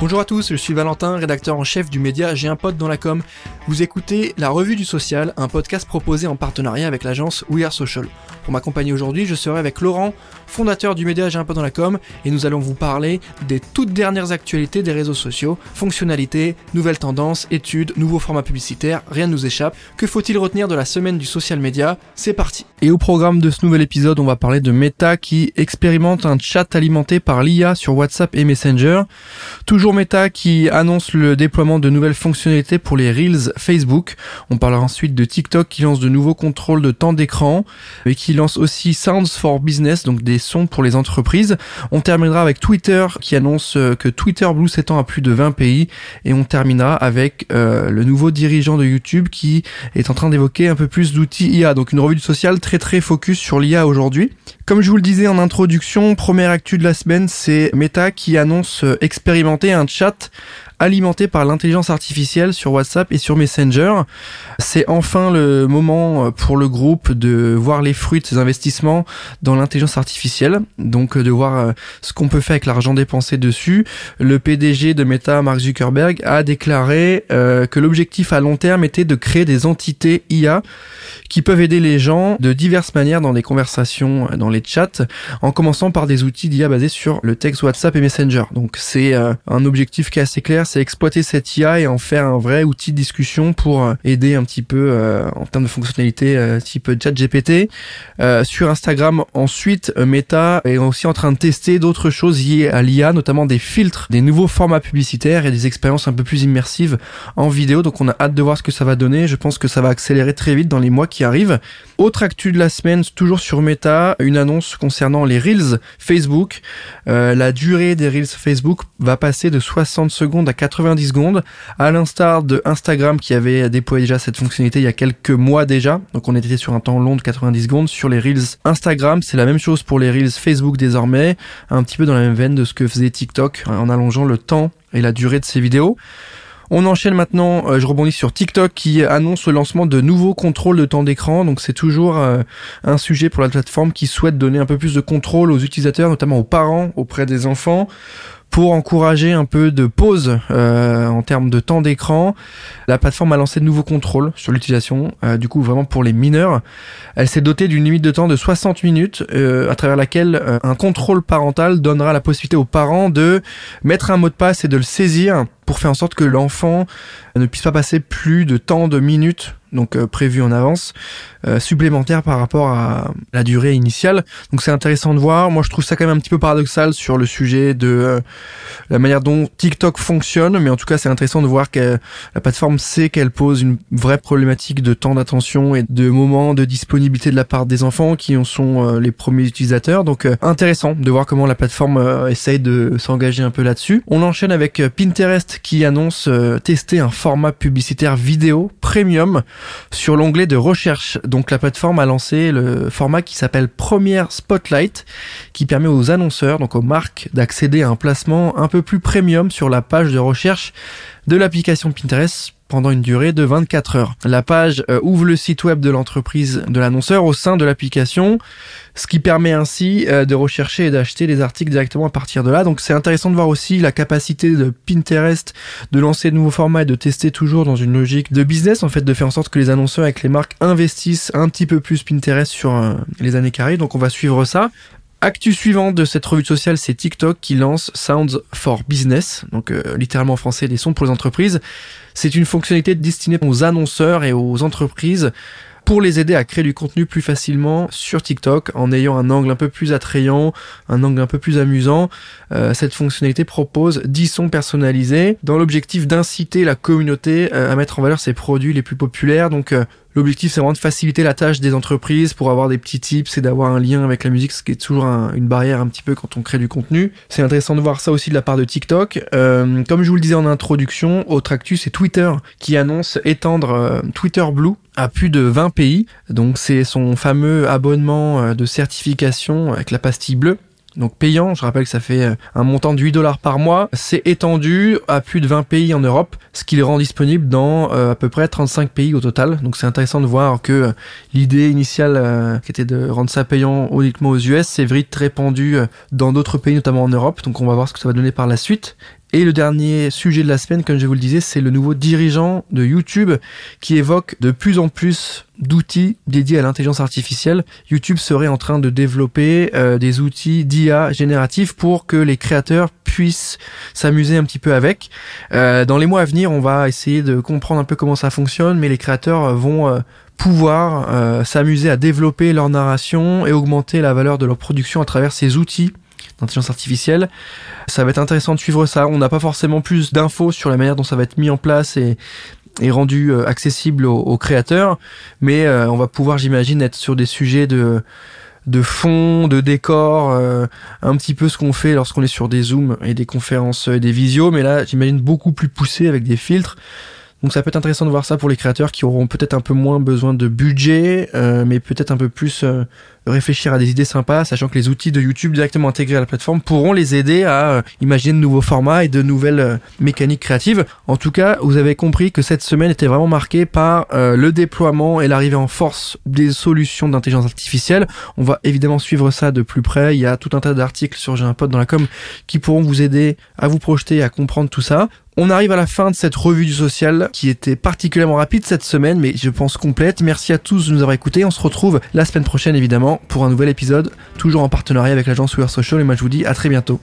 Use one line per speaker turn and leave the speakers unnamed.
Bonjour à tous, je suis Valentin, rédacteur en chef du média J'ai un pote dans la com. Vous écoutez La Revue du Social, un podcast proposé en partenariat avec l'agence We Are Social. Pour m'accompagner aujourd'hui, je serai avec Laurent, fondateur du média J'ai dans la com, et nous allons vous parler des toutes dernières actualités des réseaux sociaux, fonctionnalités, nouvelles tendances, études, nouveaux formats publicitaires, rien ne nous échappe. Que faut-il retenir de la semaine du social media? C'est parti Et au programme de ce nouvel épisode, on va parler de Meta qui expérimente un chat alimenté par l'IA sur WhatsApp et Messenger. Toujours Meta qui annonce le déploiement de nouvelles fonctionnalités pour les Reels Facebook. On parlera ensuite de TikTok qui lance de nouveaux contrôles de temps d'écran et qui lance aussi Sounds for Business, donc des sons pour les entreprises. On terminera avec Twitter qui annonce euh, que Twitter Blue s'étend à plus de 20 pays et on terminera avec euh, le nouveau dirigeant de YouTube qui est en train d'évoquer un peu plus d'outils IA. Donc une revue du social très très focus sur l'IA aujourd'hui. Comme je vous le disais en introduction, première actu de la semaine, c'est Meta qui annonce euh, expérimenter un chat alimenté par l'intelligence artificielle sur WhatsApp et sur Messenger. C'est enfin le moment pour le groupe de voir les fruits de ses investissements dans l'intelligence artificielle, donc euh, de voir euh, ce qu'on peut faire avec l'argent dépensé dessus. Le PDG de Meta, Mark Zuckerberg, a déclaré que l'objectif à long terme était de créer des entités IA qui peuvent aider les gens de diverses manières dans des conversations, dans les chats, en commençant par des outils d'IA basés sur le texte WhatsApp et Messenger. Donc c'est un objectif qui est assez clair, c'est exploiter cette IA et en faire un vrai outil de discussion pour euh, aider un petit peu euh, en termes de fonctionnalités euh, type chat GPT. Sur Instagram, ensuite, Meta est aussi en train de tester d'autres choses liées à l'IA, notamment des filtres, des nouveaux formats publicitaires et des expériences un peu plus immersives en vidéo. Donc on a hâte de voir ce que ça va donner. Je pense que ça va accélérer très vite dans les mois qui arrivent. Autre actu de la semaine, toujours sur Meta, une annonce concernant les Reels Facebook. la durée des Reels Facebook va passer de 60 secondes à 90 secondes, à l'instar de Instagram qui avait déployé déjà cette fonctionnalité il y a quelques mois déjà. Donc on était sur un temps long de 90 secondes. Sur les Reels Instagram, c'est la même chose pour les Reels Facebook désormais, un petit peu dans la même veine de ce que faisait TikTok en allongeant le temps et la durée de ses vidéos. On enchaîne maintenant, euh, je rebondis sur TikTok qui annonce le lancement de nouveaux contrôles de temps d'écran. Donc c'est toujours euh, un sujet pour la plateforme qui souhaite donner un peu plus de contrôle aux utilisateurs, notamment aux parents, auprès des enfants pour encourager un peu de pause euh, en termes de temps d'écran. La plateforme a lancé de nouveaux contrôles sur l'utilisation, euh, du coup vraiment pour les mineurs. Elle s'est dotée d'une limite de temps de 60 minutes, euh, à travers laquelle un contrôle parental donnera la possibilité aux parents de mettre un mot de passe et de le saisir pour faire en sorte que l'enfant ne puisse pas passer plus de temps de minutes donc euh, prévu en avance, euh, supplémentaire par rapport à la durée initiale. Donc c'est intéressant de voir. Moi je trouve ça quand même un petit peu paradoxal sur le sujet de euh, la manière dont TikTok fonctionne, mais en tout cas c'est intéressant de voir que la plateforme sait qu'elle pose une vraie problématique de temps d'attention et de moments de disponibilité de la part des enfants qui en sont les premiers utilisateurs. Donc intéressant de voir comment la plateforme essaye de s'engager un peu là-dessus. On enchaîne avec Pinterest qui annonce tester un format publicitaire vidéo premium sur l'onglet de recherche. Donc la plateforme a lancé le format qui s'appelle Première Spotlight, qui permet aux annonceurs, donc aux marques, d'accéder à un placement un peu plus premium sur la page de recherche de l'application Pinterest pendant une durée de 24 heures. La page euh, ouvre le site web de l'entreprise de l'annonceur au sein de l'application, ce qui permet ainsi euh, de rechercher et d'acheter les articles directement à partir de là. Donc c'est intéressant de voir aussi la capacité de Pinterest de lancer de nouveaux formats et de tester toujours dans une logique de business, en fait de faire en sorte que les annonceurs avec les marques investissent un petit peu plus Pinterest sur euh, les années arrivent. Donc on va suivre ça. Actu suivante de cette revue sociale, c'est TikTok qui lance Sounds for Business, donc euh, littéralement en français des sons pour les entreprises. C'est une fonctionnalité destinée aux annonceurs et aux entreprises pour les aider à créer du contenu plus facilement sur TikTok en ayant un angle un peu plus attrayant, un angle un peu plus amusant. Euh, cette fonctionnalité propose 10 sons personnalisés dans l'objectif d'inciter la communauté euh, à mettre en valeur ses produits les plus populaires. Donc L'objectif, c'est vraiment de faciliter la tâche des entreprises pour avoir des petits tips et d'avoir un lien avec la musique, ce qui est toujours une barrière un petit peu quand on crée du contenu. C'est intéressant de voir ça aussi de la part de TikTok. Euh, comme je vous le disais en introduction, autre actu, c'est Twitter qui annonce étendre euh, Twitter Blue à plus de 20 pays. Donc c'est son fameux abonnement euh, de certification avec la pastille bleue donc payant, je rappelle que ça fait euh, un montant de 8 dollars par mois, c'est étendu à plus de 20 pays en Europe, ce qui les rend disponibles dans euh, à peu près 35 pays au total. Donc c'est intéressant de voir que euh, l'idée initiale qui était de rendre ça payant uniquement aux US s'est vite répandue dans d'autres pays, notamment en Europe. Donc on va voir ce que ça va donner par la suite. Et le dernier sujet de la semaine, comme je vous le disais, c'est le nouveau dirigeant de YouTube qui évoque de plus en plus d'outils dédiés à l'intelligence artificielle. YouTube serait en train de développer euh, des outils d'IA génératifs pour que les créateurs puissent s'amuser un petit peu avec. Euh, dans les mois à venir, on va essayer de comprendre un peu comment ça fonctionne, mais les créateurs vont euh, pouvoir s'amuser à développer leur narration et augmenter la valeur de leur production à travers ces outils d'intelligence artificielle. Ça va être intéressant de suivre ça. On n'a pas forcément plus d'infos sur la manière dont ça va être mis en place et, rendu euh, accessible aux, créateurs, mais euh, on va pouvoir, j'imagine, être sur des sujets de de fond, de décor, euh, un petit peu ce qu'on fait lorsqu'on est sur des zooms et des conférences et des visios, mais là, j'imagine beaucoup plus poussé avec des filtres. Donc ça peut être intéressant de voir ça pour les créateurs qui auront peut-être un peu moins besoin de budget, mais peut-être un peu plus réfléchir à des idées sympas, sachant que les outils de YouTube directement intégrés à la plateforme pourront les aider à euh, imaginer de nouveaux formats et de nouvelles euh, mécaniques créatives. En tout cas, vous avez compris que cette semaine était vraiment marquée par euh, le déploiement et l'arrivée en force des solutions d'intelligence artificielle. On va évidemment suivre ça de plus près. Il y a tout un tas d'articles sur J'ai un pote dans la com qui pourront vous aider à vous projeter et à comprendre tout ça. On arrive à la fin de cette revue du social qui était particulièrement rapide cette semaine, mais je pense complète. Merci à tous de nous avoir écoutés. On se retrouve la semaine prochaine évidemment pour un nouvel épisode, toujours en partenariat avec l'agence We Social. Et moi je vous dis à très bientôt.